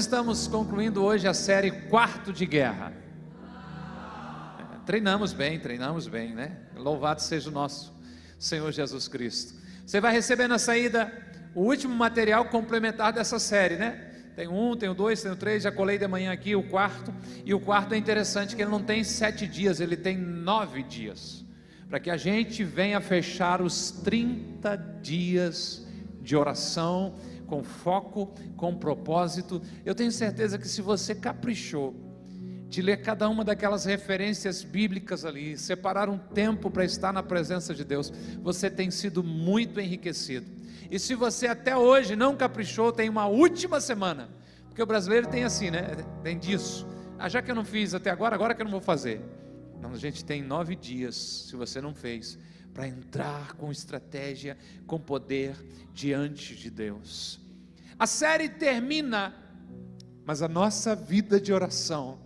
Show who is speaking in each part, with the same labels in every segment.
Speaker 1: estamos concluindo hoje a série Quarto de Guerra. Treinamos bem, treinamos bem, né? Louvado seja o nosso Senhor Jesus Cristo. Você vai receber na saída o último material complementar dessa série, né? Tem um, tem o dois, tem o três, já colei de manhã aqui o quarto. E o quarto é interessante que ele não tem sete dias, ele tem nove dias. Para que a gente venha fechar os 30 dias de oração com foco, com propósito. Eu tenho certeza que se você caprichou de ler cada uma daquelas referências bíblicas ali, separar um tempo para estar na presença de Deus, você tem sido muito enriquecido. E se você até hoje não caprichou, tem uma última semana, porque o brasileiro tem assim, né? Tem disso. Ah, já que eu não fiz até agora, agora que eu não vou fazer. Não, a gente tem nove dias, se você não fez, para entrar com estratégia, com poder diante de Deus. A série termina, mas a nossa vida de oração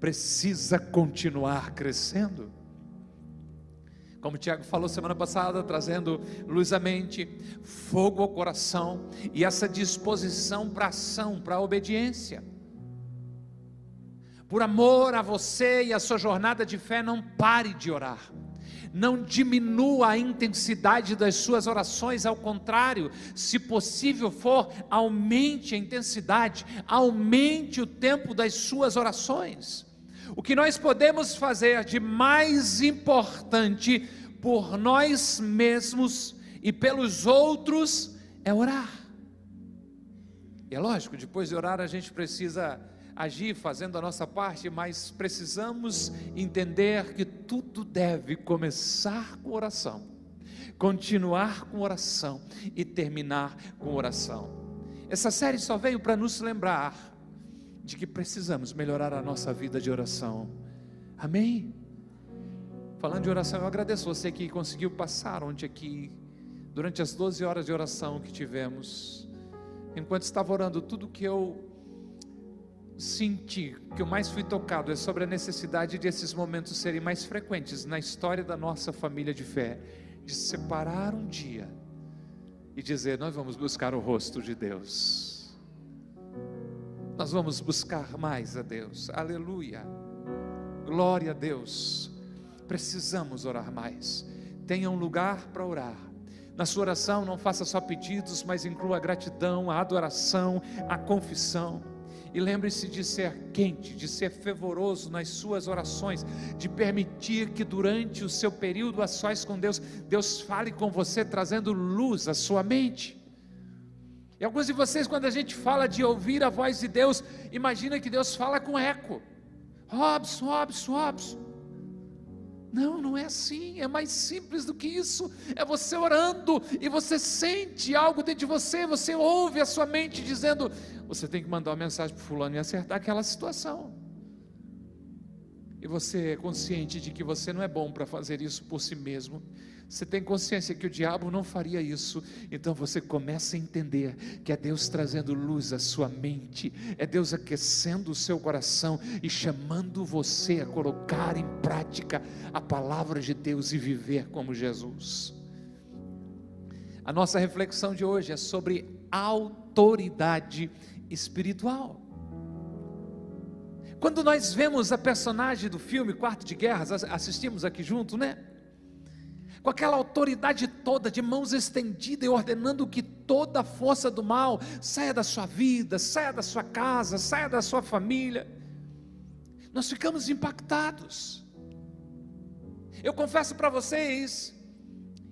Speaker 1: precisa continuar crescendo. Como o Tiago falou semana passada, trazendo luz à mente, fogo ao coração e essa disposição para ação, para obediência. Por amor a você e a sua jornada de fé, não pare de orar não diminua a intensidade das suas orações, ao contrário, se possível for, aumente a intensidade, aumente o tempo das suas orações. O que nós podemos fazer de mais importante por nós mesmos e pelos outros é orar. E é lógico, depois de orar a gente precisa agir fazendo a nossa parte, mas precisamos entender que tudo deve começar com oração, continuar com oração e terminar com oração. Essa série só veio para nos lembrar de que precisamos melhorar a nossa vida de oração. Amém? Falando de oração, eu agradeço você que conseguiu passar onde aqui, durante as 12 horas de oração que tivemos. Enquanto estava orando, tudo que eu senti, que eu mais fui tocado, é sobre a necessidade de esses momentos serem mais frequentes na história da nossa família de fé, de separar um dia e dizer: Nós vamos buscar o rosto de Deus, nós vamos buscar mais a Deus, aleluia, glória a Deus. Precisamos orar mais, tenha um lugar para orar. Na sua oração, não faça só pedidos, mas inclua a gratidão, a adoração, a confissão. E lembre-se de ser quente, de ser fervoroso nas suas orações, de permitir que durante o seu período a sós com Deus, Deus fale com você, trazendo luz à sua mente. E alguns de vocês, quando a gente fala de ouvir a voz de Deus, imagina que Deus fala com eco. Robson, Robson, Robson. Não, não é assim, é mais simples do que isso. É você orando e você sente algo dentro de você, você ouve a sua mente dizendo: você tem que mandar uma mensagem para fulano e acertar aquela situação. E você é consciente de que você não é bom para fazer isso por si mesmo. Você tem consciência que o diabo não faria isso. Então você começa a entender que é Deus trazendo luz à sua mente, é Deus aquecendo o seu coração e chamando você a colocar em prática a palavra de Deus e viver como Jesus. A nossa reflexão de hoje é sobre autoridade espiritual. Quando nós vemos a personagem do filme Quarto de Guerras, assistimos aqui junto, né? Com aquela autoridade toda, de mãos estendidas e ordenando que toda a força do mal saia da sua vida, saia da sua casa, saia da sua família. Nós ficamos impactados. Eu confesso para vocês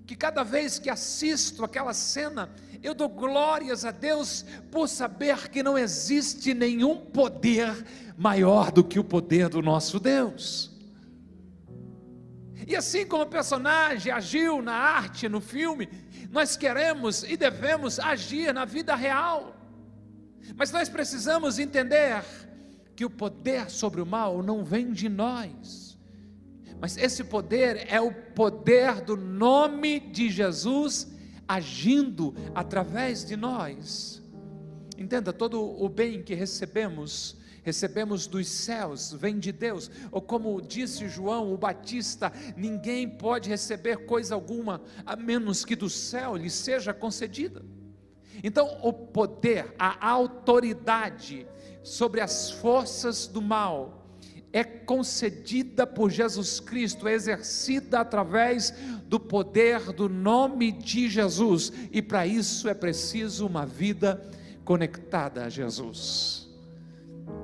Speaker 1: que cada vez que assisto aquela cena, eu dou glórias a Deus por saber que não existe nenhum poder maior do que o poder do nosso Deus. E assim como o personagem agiu na arte, no filme, nós queremos e devemos agir na vida real. Mas nós precisamos entender que o poder sobre o mal não vem de nós. Mas esse poder é o poder do nome de Jesus agindo através de nós. Entenda, todo o bem que recebemos, recebemos dos céus, vem de Deus, ou como disse João o Batista, ninguém pode receber coisa alguma a menos que do céu lhe seja concedida. Então, o poder, a autoridade sobre as forças do mal é concedida por Jesus Cristo, é exercida através do poder do nome de Jesus, e para isso é preciso uma vida conectada a Jesus.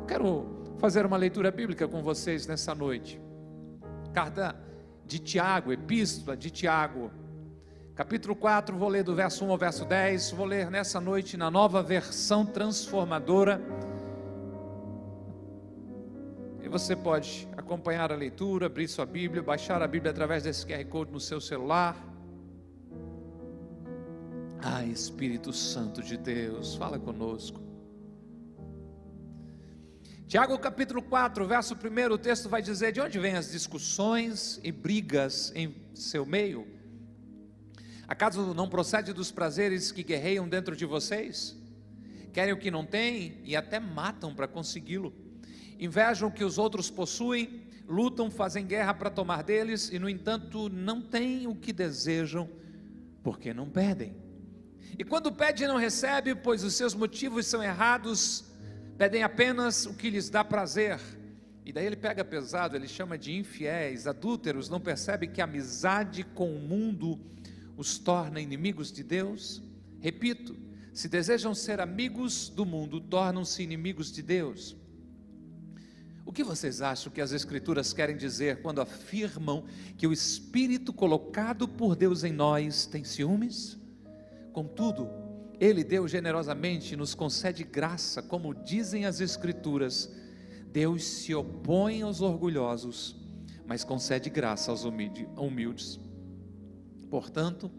Speaker 1: Quero fazer uma leitura bíblica com vocês nessa noite. Carta de Tiago, epístola de Tiago, capítulo 4, vou ler do verso 1 ao verso 10, vou ler nessa noite na nova versão transformadora. E você pode acompanhar a leitura, abrir sua Bíblia, baixar a Bíblia através desse QR Code no seu celular. Ah, Espírito Santo de Deus, fala conosco. Tiago capítulo 4, verso 1, o texto vai dizer: De onde vêm as discussões e brigas em seu meio? Acaso não procede dos prazeres que guerreiam dentro de vocês? Querem o que não têm e até matam para consegui-lo. Invejam o que os outros possuem, lutam, fazem guerra para tomar deles e, no entanto, não têm o que desejam, porque não pedem. E quando pede, não recebe, pois os seus motivos são errados pedem apenas o que lhes dá prazer. E daí ele pega pesado, ele chama de infiéis, adúlteros, não percebe que a amizade com o mundo os torna inimigos de Deus? Repito, se desejam ser amigos do mundo, tornam-se inimigos de Deus. O que vocês acham que as Escrituras querem dizer quando afirmam que o Espírito colocado por Deus em nós tem ciúmes? Contudo, ele, Deus, generosamente nos concede graça, como dizem as Escrituras. Deus se opõe aos orgulhosos, mas concede graça aos humildes. Portanto,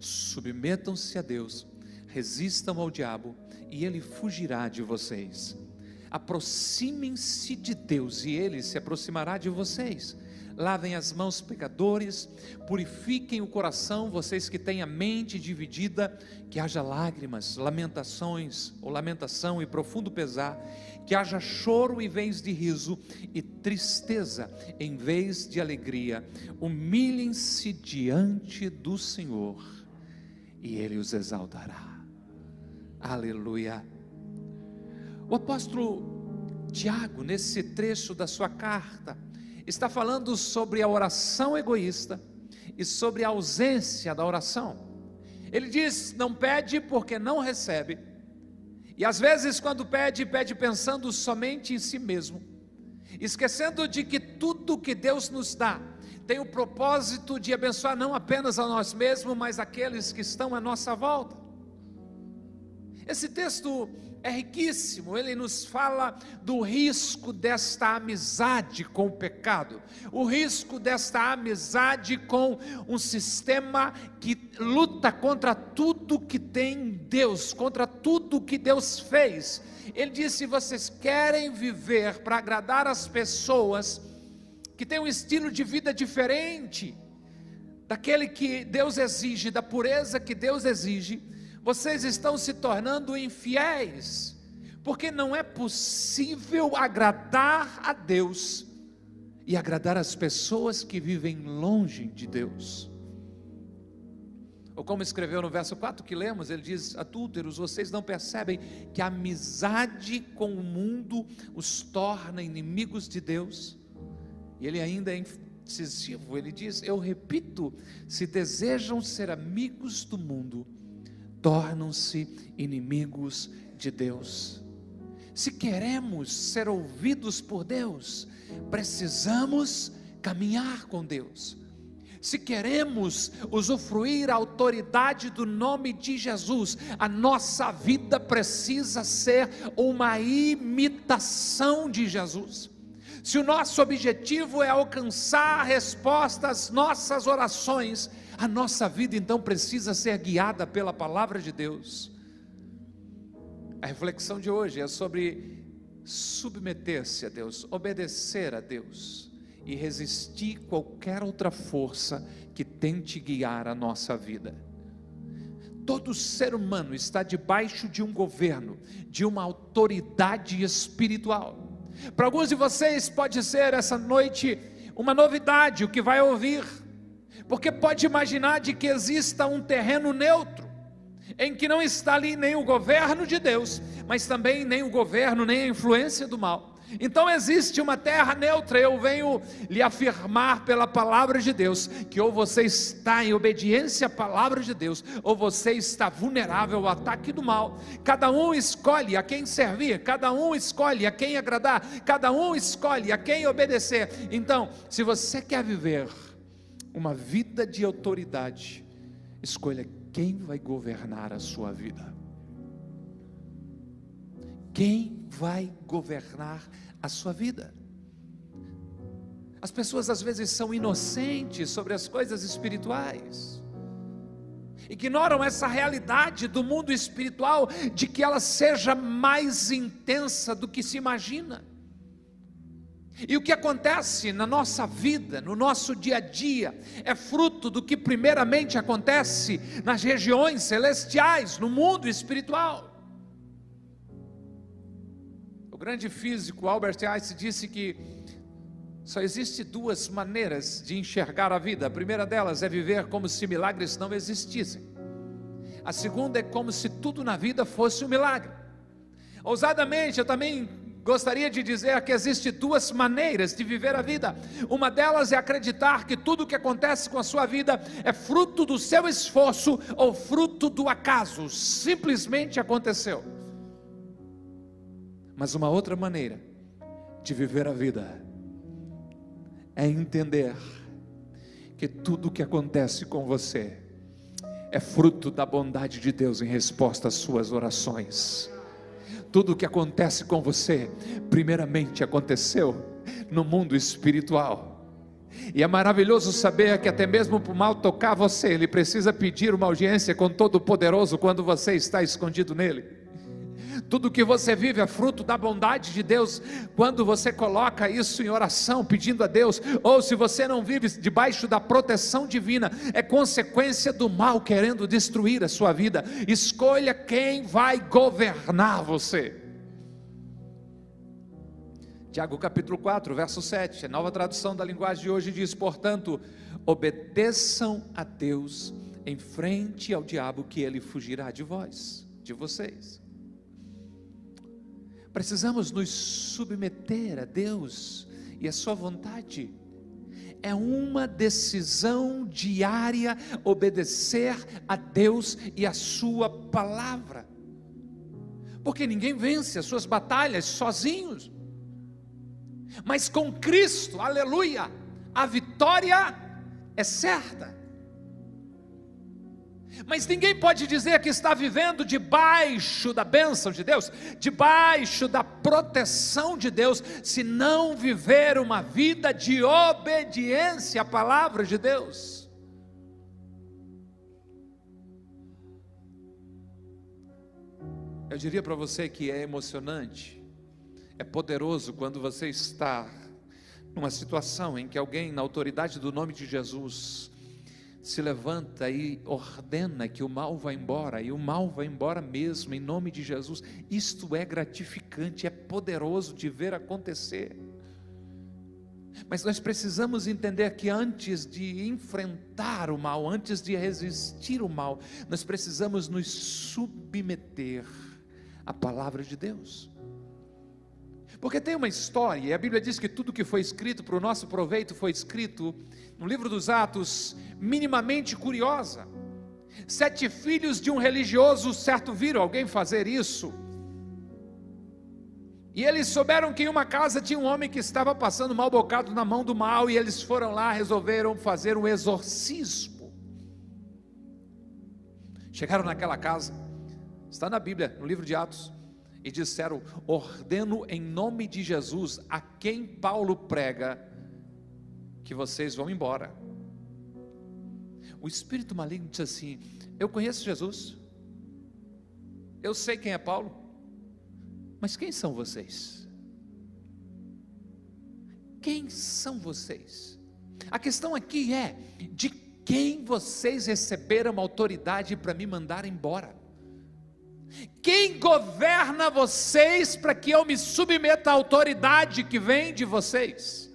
Speaker 1: submetam-se a Deus, resistam ao diabo, e ele fugirá de vocês. Aproximem-se de Deus, e ele se aproximará de vocês lavem as mãos, pecadores, purifiquem o coração, vocês que têm a mente dividida, que haja lágrimas, lamentações, ou lamentação e profundo pesar, que haja choro em vez de riso e tristeza em vez de alegria. Humilhem-se diante do Senhor e Ele os exaltará. Aleluia. O apóstolo Tiago, nesse trecho da sua carta, está falando sobre a oração egoísta e sobre a ausência da oração. Ele diz: não pede porque não recebe, e às vezes, quando pede, pede pensando somente em si mesmo, esquecendo de que tudo que Deus nos dá tem o propósito de abençoar não apenas a nós mesmos, mas aqueles que estão à nossa volta. Esse texto é riquíssimo, ele nos fala do risco desta amizade com o pecado, o risco desta amizade com um sistema que luta contra tudo que tem Deus, contra tudo que Deus fez. Ele disse: vocês querem viver para agradar as pessoas que têm um estilo de vida diferente daquele que Deus exige, da pureza que Deus exige vocês estão se tornando infiéis, porque não é possível agradar a Deus e agradar as pessoas que vivem longe de Deus. Ou como escreveu no verso 4 que lemos, ele diz: Adúlteros, vocês não percebem que a amizade com o mundo os torna inimigos de Deus? E ele ainda é incisivo, ele diz: Eu repito, se desejam ser amigos do mundo, tornam-se inimigos de Deus. Se queremos ser ouvidos por Deus, precisamos caminhar com Deus. Se queremos usufruir a autoridade do nome de Jesus, a nossa vida precisa ser uma imitação de Jesus. Se o nosso objetivo é alcançar a resposta às nossas orações, a nossa vida então precisa ser guiada pela palavra de Deus. A reflexão de hoje é sobre submeter-se a Deus, obedecer a Deus e resistir qualquer outra força que tente guiar a nossa vida. Todo ser humano está debaixo de um governo, de uma autoridade espiritual. Para alguns de vocês pode ser essa noite uma novidade o que vai ouvir porque pode imaginar de que exista um terreno neutro em que não está ali nem o governo de Deus, mas também nem o governo, nem a influência do mal. Então existe uma terra neutra. Eu venho lhe afirmar pela palavra de Deus que ou você está em obediência à palavra de Deus, ou você está vulnerável ao ataque do mal. Cada um escolhe a quem servir, cada um escolhe a quem agradar, cada um escolhe a quem obedecer. Então, se você quer viver uma vida de autoridade, escolha quem vai governar a sua vida. Quem vai governar a sua vida? As pessoas às vezes são inocentes sobre as coisas espirituais, ignoram essa realidade do mundo espiritual, de que ela seja mais intensa do que se imagina. E o que acontece na nossa vida, no nosso dia a dia, é fruto do que primeiramente acontece nas regiões celestiais, no mundo espiritual. O grande físico Albert Einstein disse que só existe duas maneiras de enxergar a vida. A primeira delas é viver como se milagres não existissem. A segunda é como se tudo na vida fosse um milagre. Ousadamente, eu também gostaria de dizer que existe duas maneiras de viver a vida. Uma delas é acreditar que tudo o que acontece com a sua vida é fruto do seu esforço ou fruto do acaso, simplesmente aconteceu. Mas uma outra maneira de viver a vida é entender que tudo o que acontece com você é fruto da bondade de Deus em resposta às suas orações. Tudo o que acontece com você, primeiramente aconteceu no mundo espiritual. E é maravilhoso saber que até mesmo para o mal tocar você, ele precisa pedir uma audiência com todo o poderoso quando você está escondido nele. Tudo que você vive é fruto da bondade de Deus. Quando você coloca isso em oração, pedindo a Deus, ou se você não vive debaixo da proteção divina, é consequência do mal querendo destruir a sua vida. Escolha quem vai governar você. Tiago capítulo 4, verso 7, a nova tradução da linguagem de hoje diz: Portanto, obedeçam a Deus em frente ao diabo, que ele fugirá de vós, de vocês. Precisamos nos submeter a Deus e a Sua vontade. É uma decisão diária obedecer a Deus e a Sua palavra, porque ninguém vence as suas batalhas sozinhos, mas com Cristo, aleluia, a vitória é certa. Mas ninguém pode dizer que está vivendo debaixo da bênção de Deus, debaixo da proteção de Deus, se não viver uma vida de obediência à palavra de Deus. Eu diria para você que é emocionante, é poderoso quando você está numa situação em que alguém, na autoridade do nome de Jesus, se levanta e ordena que o mal vá embora, e o mal vai embora mesmo, em nome de Jesus. Isto é gratificante, é poderoso de ver acontecer. Mas nós precisamos entender que antes de enfrentar o mal, antes de resistir o mal, nós precisamos nos submeter à palavra de Deus. Porque tem uma história, e a Bíblia diz que tudo que foi escrito para o nosso proveito foi escrito no livro dos Atos, minimamente curiosa. Sete filhos de um religioso, certo, viram alguém fazer isso. E eles souberam que em uma casa tinha um homem que estava passando mal bocado na mão do mal, e eles foram lá, resolveram fazer um exorcismo. Chegaram naquela casa, está na Bíblia, no livro de Atos e disseram: Ordeno em nome de Jesus a quem Paulo prega que vocês vão embora. O espírito maligno disse assim: Eu conheço Jesus, eu sei quem é Paulo, mas quem são vocês? Quem são vocês? A questão aqui é: de quem vocês receberam autoridade para me mandar embora? Quem governa vocês para que eu me submeta à autoridade que vem de vocês?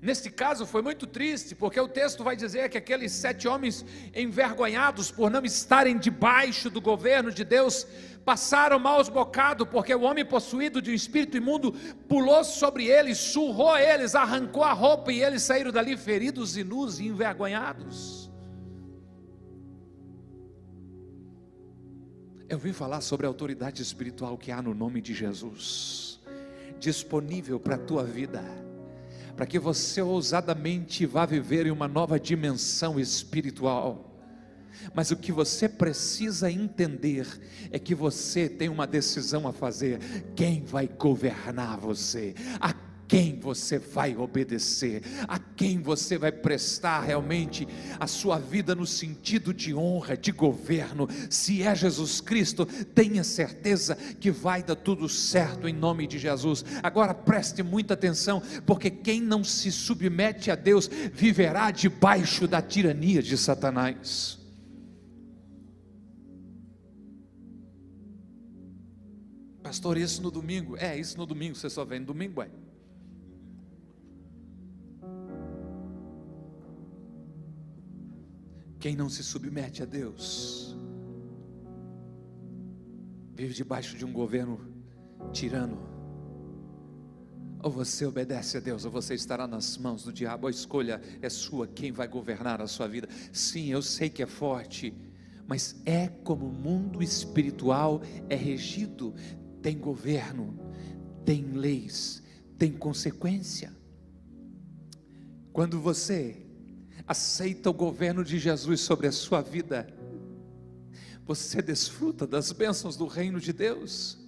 Speaker 1: Neste caso foi muito triste, porque o texto vai dizer que aqueles sete homens envergonhados por não estarem debaixo do governo de Deus, passaram maus bocados, porque o homem possuído de um espírito imundo pulou sobre eles, surrou eles, arrancou a roupa e eles saíram dali feridos e nus e envergonhados. Eu vim falar sobre a autoridade espiritual que há no nome de Jesus, disponível para a tua vida para que você ousadamente vá viver em uma nova dimensão espiritual. Mas o que você precisa entender é que você tem uma decisão a fazer. Quem vai governar você? A quem você vai obedecer, a quem você vai prestar realmente a sua vida no sentido de honra, de governo. Se é Jesus Cristo, tenha certeza que vai dar tudo certo em nome de Jesus. Agora preste muita atenção, porque quem não se submete a Deus viverá debaixo da tirania de Satanás. Pastor, isso no domingo? É, isso no domingo, você só vem domingo, é. Quem não se submete a Deus, vive debaixo de um governo tirano. Ou você obedece a Deus, ou você estará nas mãos do diabo. A escolha é sua, quem vai governar a sua vida. Sim, eu sei que é forte, mas é como o mundo espiritual é regido: tem governo, tem leis, tem consequência. Quando você aceita o governo de Jesus sobre a sua vida, você desfruta das bênçãos do reino de Deus.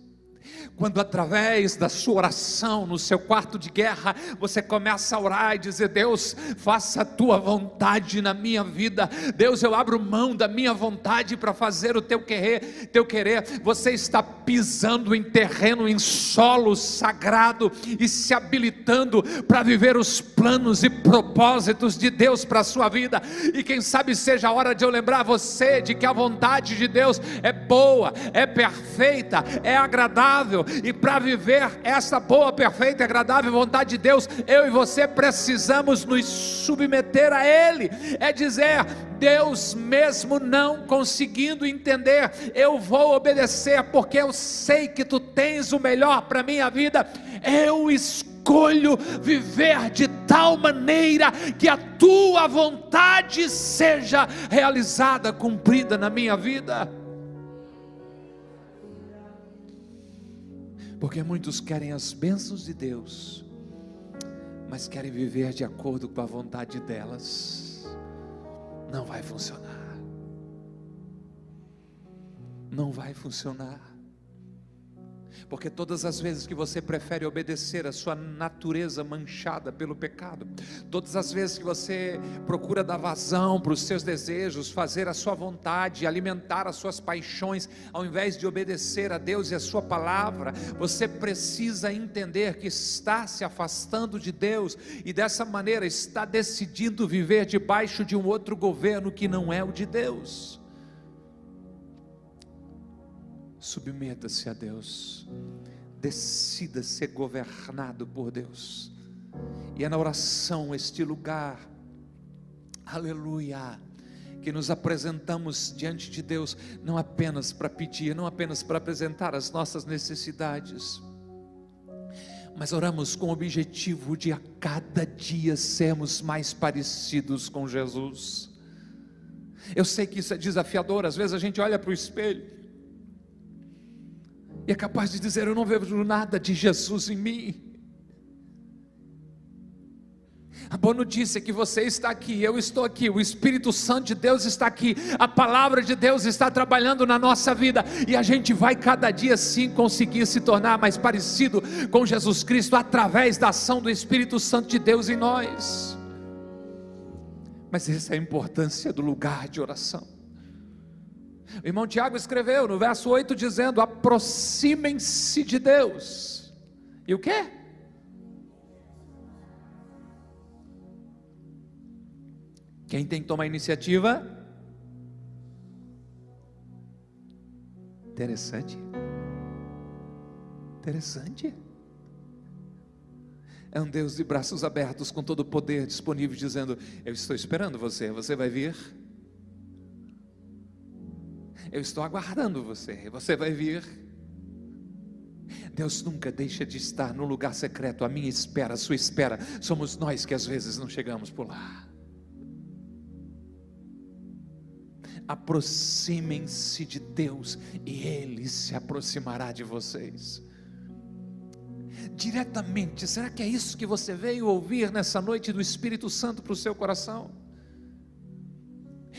Speaker 1: Quando através da sua oração no seu quarto de guerra, você começa a orar e dizer: Deus, faça a tua vontade na minha vida. Deus, eu abro mão da minha vontade para fazer o teu querer, teu querer. Você está pisando em terreno, em solo sagrado e se habilitando para viver os planos e propósitos de Deus para a sua vida. E quem sabe seja a hora de eu lembrar você de que a vontade de Deus é boa, é perfeita, é agradável agradável, e para viver essa boa, perfeita e agradável vontade de Deus, eu e você precisamos nos submeter a Ele, é dizer, Deus, mesmo não conseguindo entender, eu vou obedecer, porque eu sei que tu tens o melhor para minha vida, eu escolho viver de tal maneira que a tua vontade seja realizada, cumprida na minha vida. Porque muitos querem as bênçãos de Deus, mas querem viver de acordo com a vontade delas. Não vai funcionar. Não vai funcionar. Porque todas as vezes que você prefere obedecer a sua natureza manchada pelo pecado, todas as vezes que você procura dar vazão para os seus desejos, fazer a sua vontade, alimentar as suas paixões, ao invés de obedecer a Deus e a sua palavra, você precisa entender que está se afastando de Deus e dessa maneira está decidindo viver debaixo de um outro governo que não é o de Deus. Submeta-se a Deus. Decida ser governado por Deus. E é na oração este lugar, aleluia, que nos apresentamos diante de Deus, não apenas para pedir, não apenas para apresentar as nossas necessidades, mas oramos com o objetivo de a cada dia sermos mais parecidos com Jesus. Eu sei que isso é desafiador, às vezes a gente olha para o espelho e é capaz de dizer: Eu não vejo nada de Jesus em mim. A boa notícia é que você está aqui, eu estou aqui, o Espírito Santo de Deus está aqui, a palavra de Deus está trabalhando na nossa vida e a gente vai cada dia sim conseguir se tornar mais parecido com Jesus Cristo através da ação do Espírito Santo de Deus em nós. Mas essa é a importância do lugar de oração. O irmão Tiago escreveu no verso 8 dizendo: aproximem-se de Deus. E o que? Quem tem que tomar iniciativa? Interessante. Interessante. É um Deus de braços abertos, com todo o poder disponível, dizendo: Eu estou esperando você, você vai vir? Eu estou aguardando você, você vai vir? Deus nunca deixa de estar no lugar secreto, a minha espera, a sua espera, somos nós que às vezes não chegamos por lá. Aproximem-se de Deus e Ele se aproximará de vocês. Diretamente, será que é isso que você veio ouvir nessa noite do Espírito Santo para o seu coração?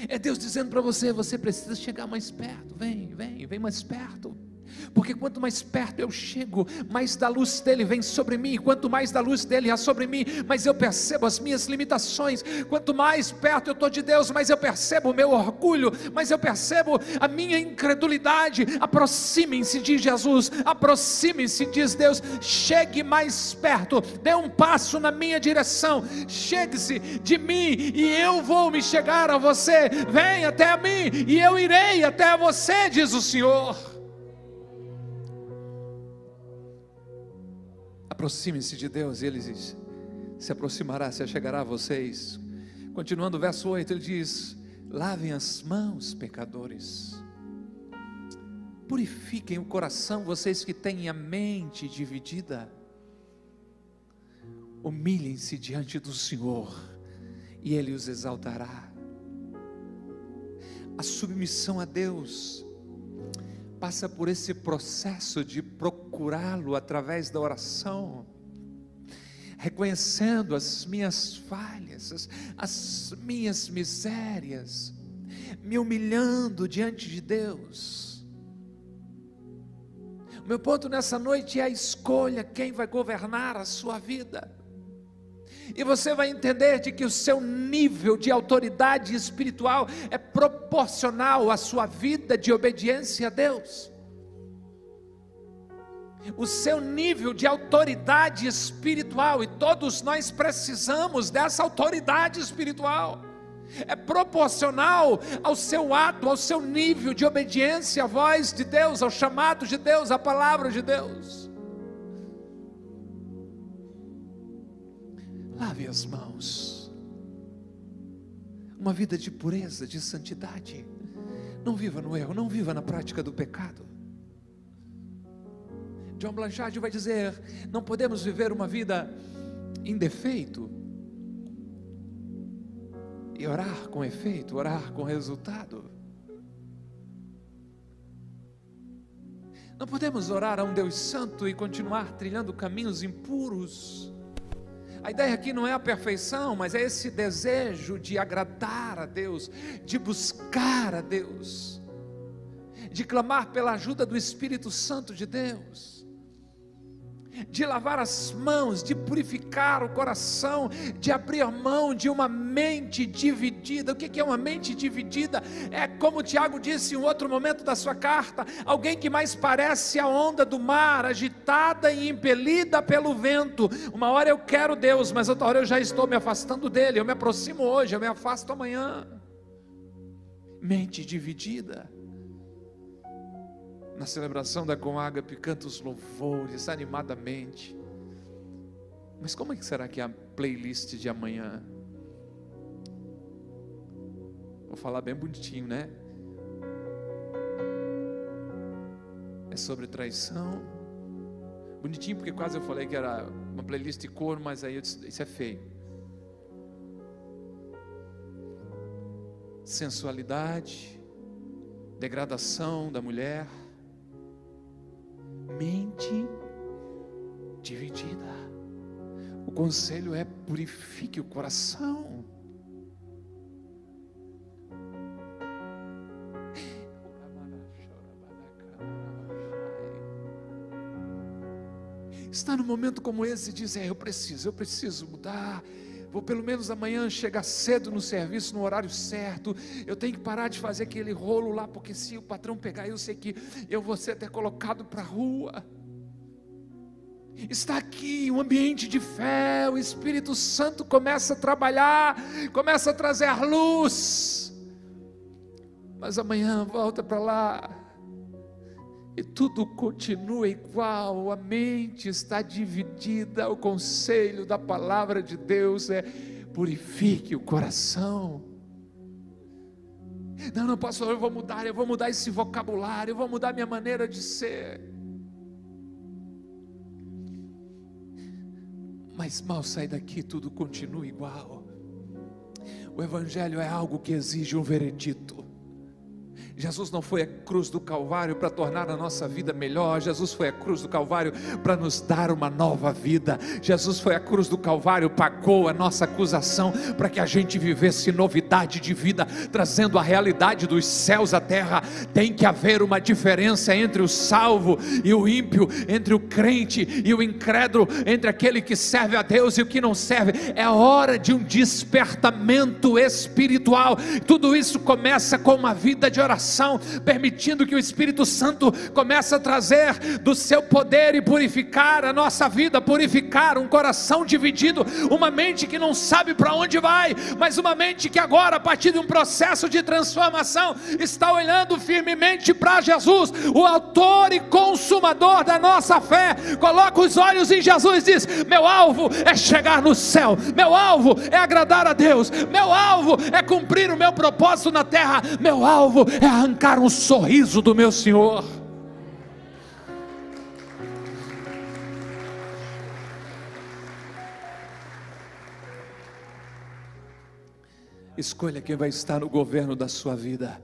Speaker 1: É Deus dizendo para você: você precisa chegar mais perto, vem, vem, vem mais perto porque quanto mais perto eu chego, mais da luz dele vem sobre mim, quanto mais da luz dele há sobre mim, mais eu percebo as minhas limitações, quanto mais perto eu estou de Deus, mais eu percebo o meu orgulho, mais eu percebo a minha incredulidade. Aproximem-se de Jesus, aproximem-se, diz Deus, chegue mais perto, dê um passo na minha direção, chegue-se de mim e eu vou me chegar a você, vem até a mim e eu irei até você, diz o Senhor. Aproxime-se de Deus, e ele diz, se aproximará, se chegará a vocês. Continuando o verso 8, ele diz: Lavem as mãos, pecadores. Purifiquem o coração, vocês que têm a mente dividida. Humilhem-se diante do Senhor, e Ele os exaltará. A submissão a Deus passa por esse processo de procurá-lo através da oração, reconhecendo as minhas falhas, as, as minhas misérias, me humilhando diante de Deus. O meu ponto nessa noite é a escolha quem vai governar a sua vida. E você vai entender de que o seu nível de autoridade espiritual é proporcional à sua vida de obediência a Deus. O seu nível de autoridade espiritual, e todos nós precisamos dessa autoridade espiritual, é proporcional ao seu ato, ao seu nível de obediência à voz de Deus, ao chamado de Deus, à palavra de Deus. Lave as mãos. Uma vida de pureza, de santidade. Não viva no erro, não viva na prática do pecado. John Blanchard vai dizer: não podemos viver uma vida em defeito e orar com efeito, orar com resultado. Não podemos orar a um Deus Santo e continuar trilhando caminhos impuros. A ideia aqui não é a perfeição, mas é esse desejo de agradar a Deus, de buscar a Deus, de clamar pela ajuda do Espírito Santo de Deus de lavar as mãos, de purificar o coração, de abrir mão de uma mente dividida. O que é uma mente dividida? É como Tiago disse em outro momento da sua carta: alguém que mais parece a onda do mar, agitada e impelida pelo vento. Uma hora eu quero Deus, mas outra hora eu já estou me afastando dele. Eu me aproximo hoje, eu me afasto amanhã. Mente dividida na celebração da Comágape, canta os louvores animadamente. Mas como é que será que é a playlist de amanhã? Vou falar bem bonitinho, né? É sobre traição. Bonitinho porque quase eu falei que era uma playlist de cor, mas aí eu disse, isso é feio. Sensualidade, degradação da mulher, mente dividida. O conselho é purifique o coração. Está num momento como esse e diz: é, eu preciso, eu preciso mudar vou pelo menos amanhã chegar cedo no serviço, no horário certo. Eu tenho que parar de fazer aquele rolo lá, porque se o patrão pegar, eu sei que eu vou ser até colocado para a rua. Está aqui um ambiente de fé, o Espírito Santo começa a trabalhar, começa a trazer luz. Mas amanhã volta para lá e tudo continua igual, a mente está dividida, o conselho da palavra de Deus é purifique o coração. Não, não, pastor, eu vou mudar, eu vou mudar esse vocabulário, eu vou mudar minha maneira de ser. Mas mal sai daqui, tudo continua igual. O Evangelho é algo que exige um veredito. Jesus não foi à cruz do Calvário para tornar a nossa vida melhor, Jesus foi à cruz do Calvário para nos dar uma nova vida. Jesus foi à cruz do Calvário, pagou a nossa acusação para que a gente vivesse novidade de vida, trazendo a realidade dos céus à terra. Tem que haver uma diferença entre o salvo e o ímpio, entre o crente e o incrédulo, entre aquele que serve a Deus e o que não serve. É hora de um despertamento espiritual. Tudo isso começa com uma vida de oração coração, permitindo que o Espírito Santo comece a trazer do seu poder e purificar a nossa vida, purificar um coração dividido, uma mente que não sabe para onde vai, mas uma mente que agora, a partir de um processo de transformação, está olhando firmemente para Jesus, o autor e consumador da nossa fé. Coloca os olhos em Jesus e diz: Meu alvo é chegar no céu, meu alvo é agradar a Deus, meu alvo é cumprir o meu propósito na terra, meu alvo é arrancar um sorriso do meu Senhor. Escolha quem vai estar no governo da sua vida.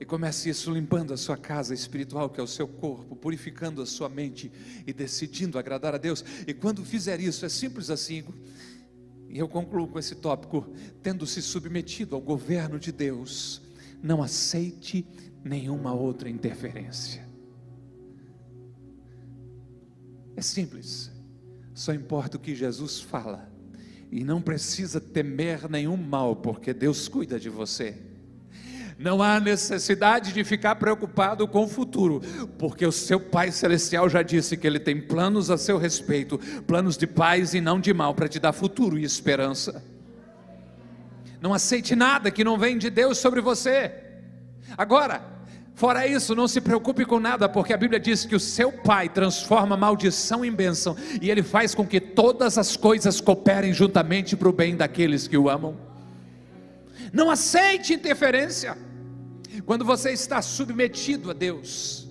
Speaker 1: E comece isso limpando a sua casa espiritual, que é o seu corpo, purificando a sua mente e decidindo agradar a Deus. E quando fizer isso, é simples assim. E eu concluo com esse tópico: tendo se submetido ao governo de Deus, não aceite nenhuma outra interferência. É simples, só importa o que Jesus fala, e não precisa temer nenhum mal, porque Deus cuida de você. Não há necessidade de ficar preocupado com o futuro, porque o seu Pai Celestial já disse que Ele tem planos a seu respeito planos de paz e não de mal, para te dar futuro e esperança. Não aceite nada que não vem de Deus sobre você. Agora, fora isso, não se preocupe com nada, porque a Bíblia diz que o seu Pai transforma maldição em bênção e Ele faz com que todas as coisas cooperem juntamente para o bem daqueles que o amam. Não aceite interferência quando você está submetido a Deus.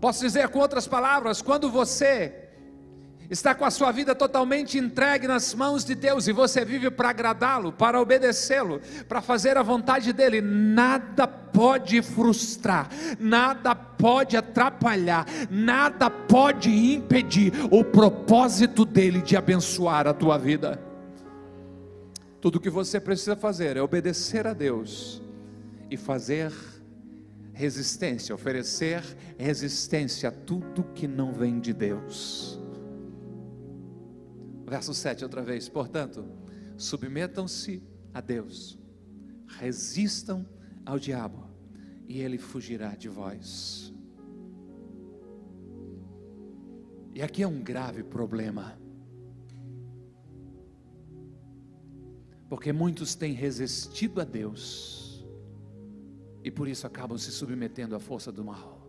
Speaker 1: Posso dizer com outras palavras, quando você está com a sua vida totalmente entregue nas mãos de Deus e você vive para agradá-lo, para obedecê-lo, para fazer a vontade dele, nada pode frustrar, nada pode atrapalhar, nada pode impedir o propósito dele de abençoar a tua vida. Tudo o que você precisa fazer é obedecer a Deus e fazer resistência, oferecer resistência a tudo que não vem de Deus. Verso 7 outra vez. Portanto, submetam-se a Deus, resistam ao diabo, e ele fugirá de vós. E aqui é um grave problema. Porque muitos têm resistido a Deus e por isso acabam se submetendo à força do mal.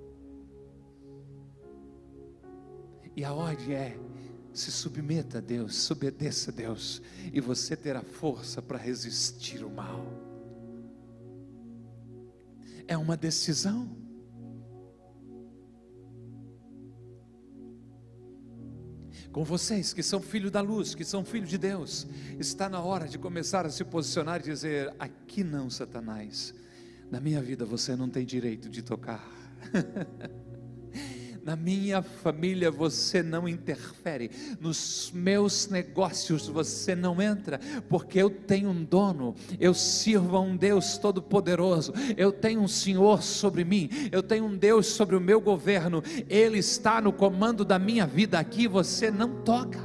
Speaker 1: E a ordem é: se submeta a Deus, obedeça a Deus, e você terá força para resistir o mal. É uma decisão. Com vocês que são filhos da luz, que são filhos de Deus, está na hora de começar a se posicionar e dizer: aqui não, Satanás, na minha vida você não tem direito de tocar. Na minha família você não interfere, nos meus negócios você não entra, porque eu tenho um dono, eu sirvo a um Deus todo-poderoso, eu tenho um Senhor sobre mim, eu tenho um Deus sobre o meu governo, Ele está no comando da minha vida, aqui você não toca.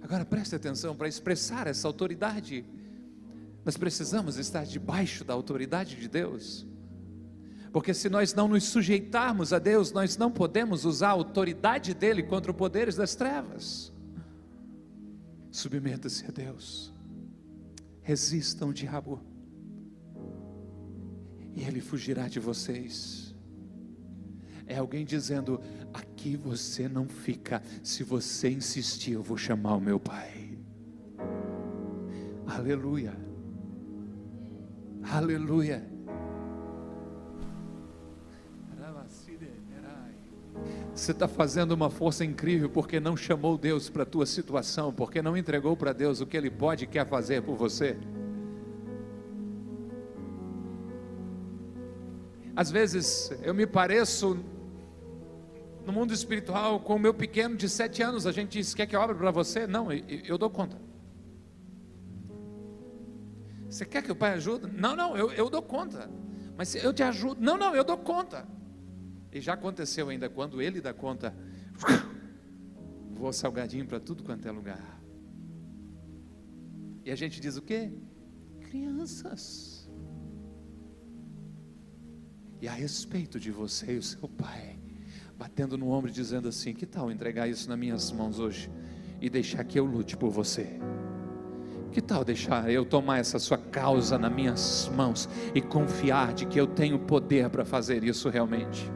Speaker 1: Agora preste atenção para expressar essa autoridade. Nós precisamos estar debaixo da autoridade de Deus. Porque se nós não nos sujeitarmos a Deus, nós não podemos usar a autoridade dele contra os poderes das trevas. Submeta-se a Deus. Resistam o diabo. e ele fugirá de vocês. É alguém dizendo: aqui você não fica, se você insistir, eu vou chamar o meu pai. Aleluia, aleluia. Você está fazendo uma força incrível porque não chamou Deus para a tua situação, porque não entregou para Deus o que Ele pode e quer fazer por você. Às vezes eu me pareço no mundo espiritual com o meu pequeno de sete anos. A gente diz: quer que eu abra para você? Não, eu, dou conta. Você quer que o pai ajude? Não, não, eu, eu dou conta. Mas eu te ajudo. Não, não, eu dou conta. E já aconteceu ainda quando ele dá conta, voa salgadinho para tudo quanto é lugar. E a gente diz o quê? Crianças. E a respeito de você e o seu pai, batendo no ombro dizendo assim: Que tal entregar isso nas minhas mãos hoje e deixar que eu lute por você? Que tal deixar eu tomar essa sua causa nas minhas mãos e confiar de que eu tenho poder para fazer isso realmente?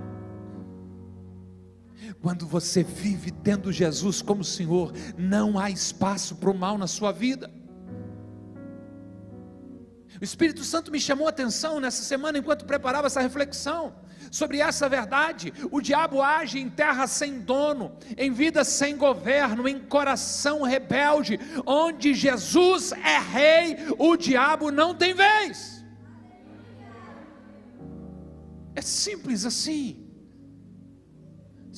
Speaker 1: Quando você vive tendo Jesus como Senhor, não há espaço para o mal na sua vida. O Espírito Santo me chamou a atenção nessa semana enquanto preparava essa reflexão sobre essa verdade. O diabo age em terra sem dono, em vida sem governo, em coração rebelde. Onde Jesus é rei, o diabo não tem vez. É simples assim.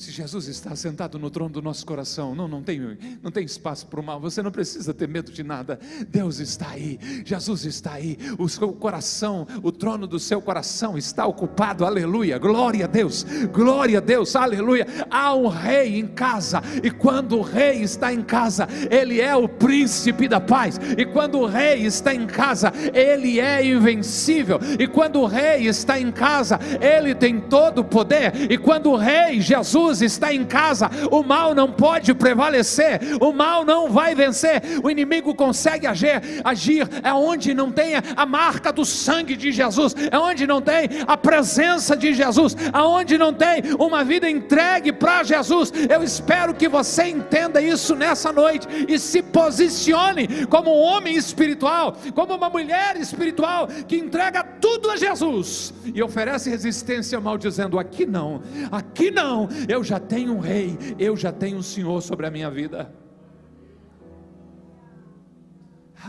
Speaker 1: Se Jesus está sentado no trono do nosso coração, não, não, tem, não tem espaço para o mal, você não precisa ter medo de nada. Deus está aí, Jesus está aí, o seu coração, o trono do seu coração está ocupado, aleluia, glória a Deus, glória a Deus, aleluia. Há um rei em casa, e quando o rei está em casa, ele é o príncipe da paz, e quando o rei está em casa, ele é invencível, e quando o rei está em casa, ele tem todo o poder, e quando o rei Jesus Jesus está em casa, o mal não pode prevalecer, o mal não vai vencer, o inimigo consegue agir, agir é onde não tem a marca do sangue de Jesus, é onde não tem a presença de Jesus, aonde não tem uma vida entregue para Jesus. Eu espero que você entenda isso nessa noite e se posicione como um homem espiritual, como uma mulher espiritual que entrega tudo a Jesus e oferece resistência ao mal, dizendo: aqui não, aqui não, eu já tenho um rei, eu já tenho um Senhor sobre a minha vida.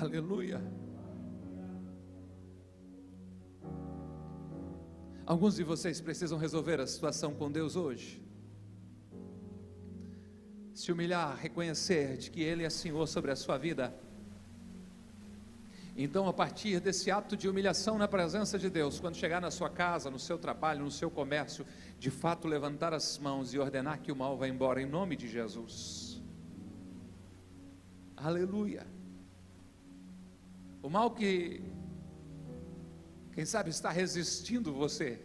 Speaker 1: Aleluia. Alguns de vocês precisam resolver a situação com Deus hoje. Se humilhar, reconhecer de que Ele é Senhor sobre a sua vida. Então, a partir desse ato de humilhação na presença de Deus, quando chegar na sua casa, no seu trabalho, no seu comércio, de fato levantar as mãos e ordenar que o mal vá embora em nome de Jesus. Aleluia. O mal que, quem sabe, está resistindo você,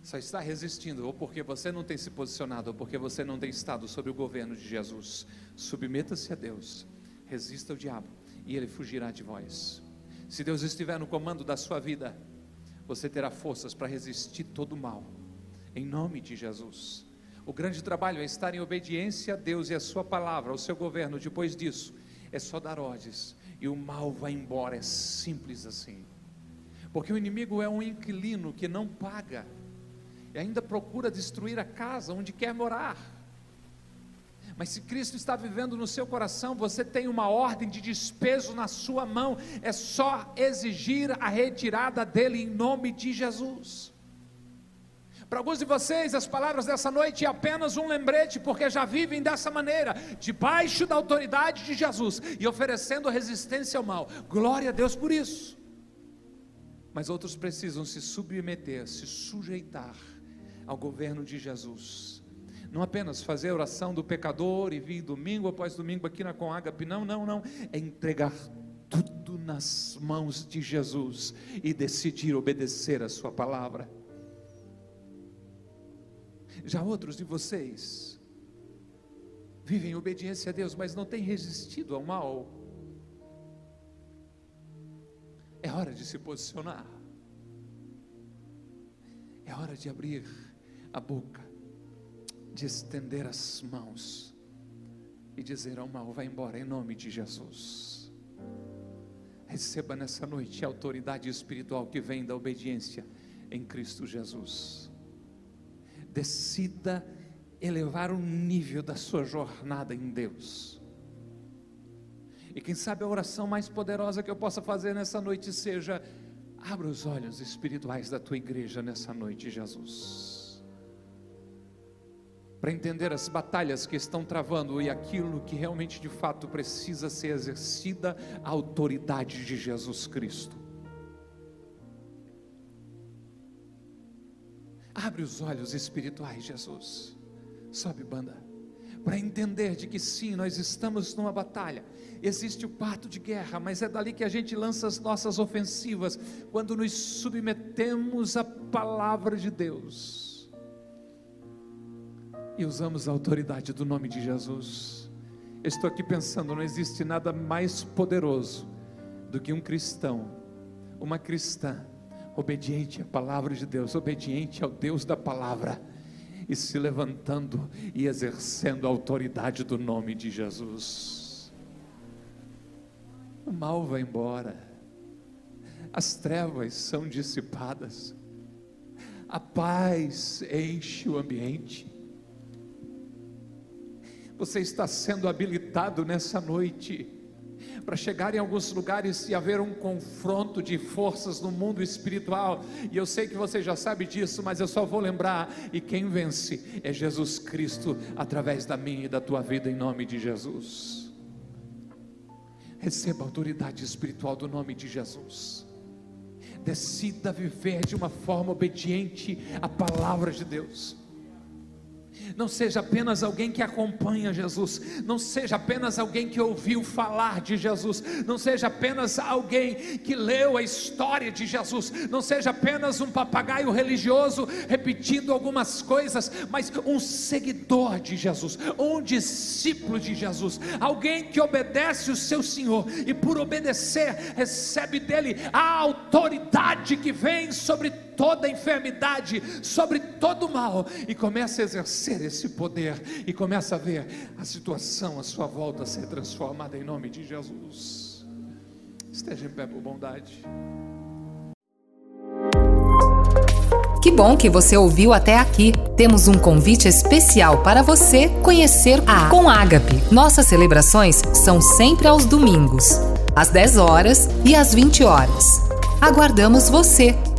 Speaker 1: só está resistindo ou porque você não tem se posicionado, ou porque você não tem estado sob o governo de Jesus. Submeta-se a Deus, resista ao diabo e ele fugirá de vós. Se Deus estiver no comando da sua vida, você terá forças para resistir todo o mal, em nome de Jesus. O grande trabalho é estar em obediência a Deus e a Sua palavra, ao seu governo. Depois disso, é só dar ordens e o mal vai embora. É simples assim. Porque o inimigo é um inquilino que não paga e ainda procura destruir a casa onde quer morar. Mas se Cristo está vivendo no seu coração, você tem uma ordem de despeso na sua mão, é só exigir a retirada dele em nome de Jesus. Para alguns de vocês, as palavras dessa noite é apenas um lembrete, porque já vivem dessa maneira, debaixo da autoridade de Jesus e oferecendo resistência ao mal. Glória a Deus por isso. Mas outros precisam se submeter, se sujeitar ao governo de Jesus não apenas fazer a oração do pecador e vir domingo após domingo aqui na Coagape, não, não, não. É entregar tudo nas mãos de Jesus e decidir obedecer a Sua palavra. Já outros de vocês vivem em obediência a Deus, mas não têm resistido ao mal. É hora de se posicionar. É hora de abrir a boca, de estender as mãos e dizer ao mal: vai embora em nome de Jesus. Receba nessa noite a autoridade espiritual que vem da obediência em Cristo Jesus. Decida elevar o nível da sua jornada em Deus. E quem sabe a oração mais poderosa que eu possa fazer nessa noite seja: abra os olhos espirituais da tua igreja nessa noite, Jesus. Para entender as batalhas que estão travando e aquilo que realmente de fato precisa ser exercida a autoridade de Jesus Cristo. Abre os olhos espirituais, Jesus. Sobe, banda. Para entender de que sim, nós estamos numa batalha. Existe o quarto de guerra, mas é dali que a gente lança as nossas ofensivas, quando nos submetemos à palavra de Deus e usamos a autoridade do nome de Jesus. Eu estou aqui pensando, não existe nada mais poderoso do que um cristão, uma cristã obediente à palavra de Deus, obediente ao Deus da palavra, e se levantando e exercendo a autoridade do nome de Jesus. O mal vai embora, as trevas são dissipadas, a paz enche o ambiente. Você está sendo habilitado nessa noite para chegar em alguns lugares e haver um confronto de forças no mundo espiritual. E eu sei que você já sabe disso, mas eu só vou lembrar. E quem vence é Jesus Cristo através da minha e da tua vida, em nome de Jesus. Receba a autoridade espiritual do nome de Jesus. Decida viver de uma forma obediente à palavra de Deus não seja apenas alguém que acompanha Jesus, não seja apenas alguém que ouviu falar de Jesus, não seja apenas alguém que leu a história de Jesus, não seja apenas um papagaio religioso repetindo algumas coisas, mas um seguidor de Jesus, um discípulo de Jesus, alguém que obedece o seu Senhor e por obedecer recebe dele a autoridade que vem sobre toda enfermidade, sobre todo mal, e começa a exercer esse poder, e começa a ver a situação à sua volta ser transformada em nome de Jesus. Esteja em pé por bondade.
Speaker 2: Que bom que você ouviu até aqui. Temos um convite especial para você conhecer a Com Ágape. Nossas celebrações são sempre aos domingos, às 10 horas e às 20 horas. Aguardamos você